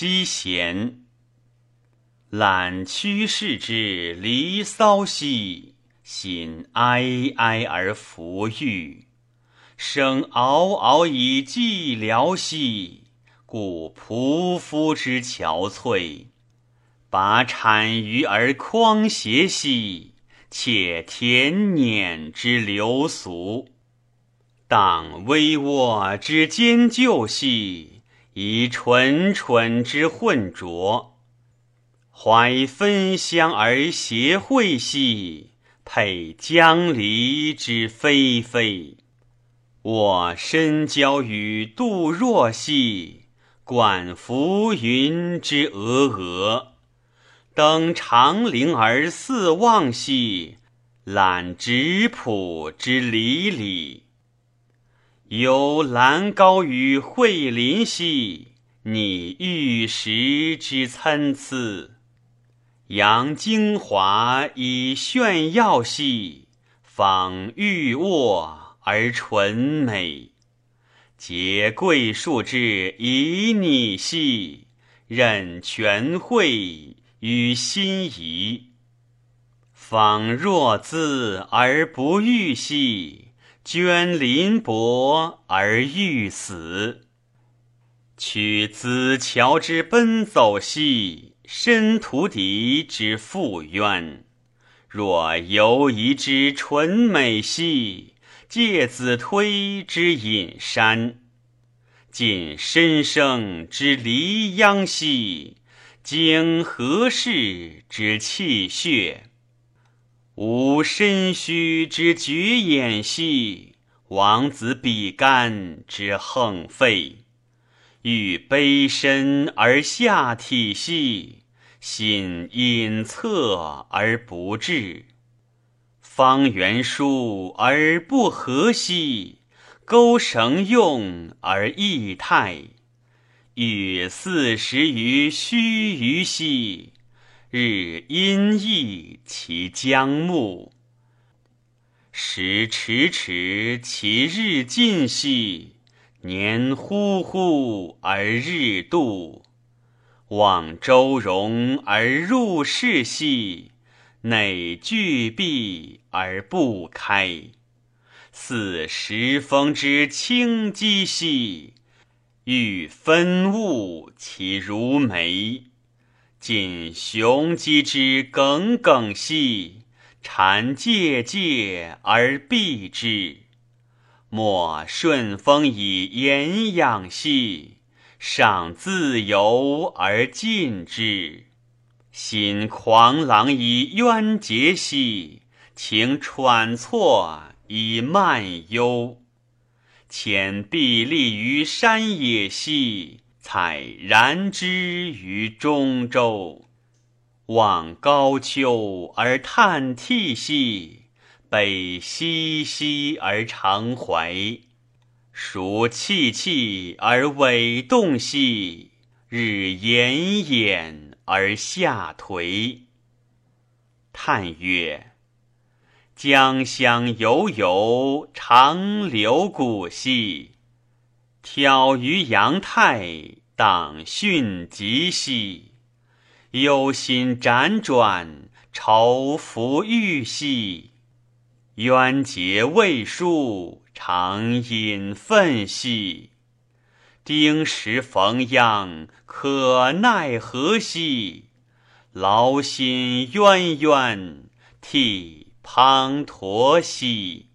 西弦》揽屈士之《离骚》兮，心哀哀而弗愈。生嗷嗷以寂寥兮，故仆夫之憔悴。拔产鱼而匡谐兮，且田辇之流俗。荡微涡之兼旧兮，以蠢蠢之混浊。怀分香而谐会兮，佩江离之霏霏。我身交与杜若兮，管浮云之峨峨。登长陵而四望兮，览直朴之离离。游兰高于惠林兮，拟玉石之参差。扬精华以炫耀兮，仿玉渥而纯美。结桂树之旖旎兮，任泉惠与心怡。访若兹而不遇兮，捐林帛而欲死。取子乔之奔走兮，申屠狄之复渊。若犹疑之纯美兮，介子推之隐山。尽申生之离央兮，经何氏之气血。吾身虚之绝眼兮，王子比干之横肺。欲卑身而下体兮，心隐恻而不至。方圆疏而不和兮，钩绳用而异态。与四十余须臾兮。日阴翳其将暮，时迟迟其日近兮，年忽忽而日度。望周容而入室兮，内俱闭而不开。似时风之清积兮，欲分物其如眉。尽雄鸡之耿耿兮，蝉介介而避之。莫顺风以言养兮，尚自由而尽之。心狂狼以渊洁兮，情喘错以漫忧。潜壁立于山野兮。采然之于中州，望高丘而叹涕兮，悲戚戚而长怀。孰泣泣而委动兮，日炎炎而下颓。叹曰：江乡悠悠，长流古兮。挑于阳泰，当巽吉兮；忧心辗转，愁浮郁兮。渊洁未舒，常隐愤兮。丁时逢殃，可奈何兮？劳心渊渊，涕滂沱兮。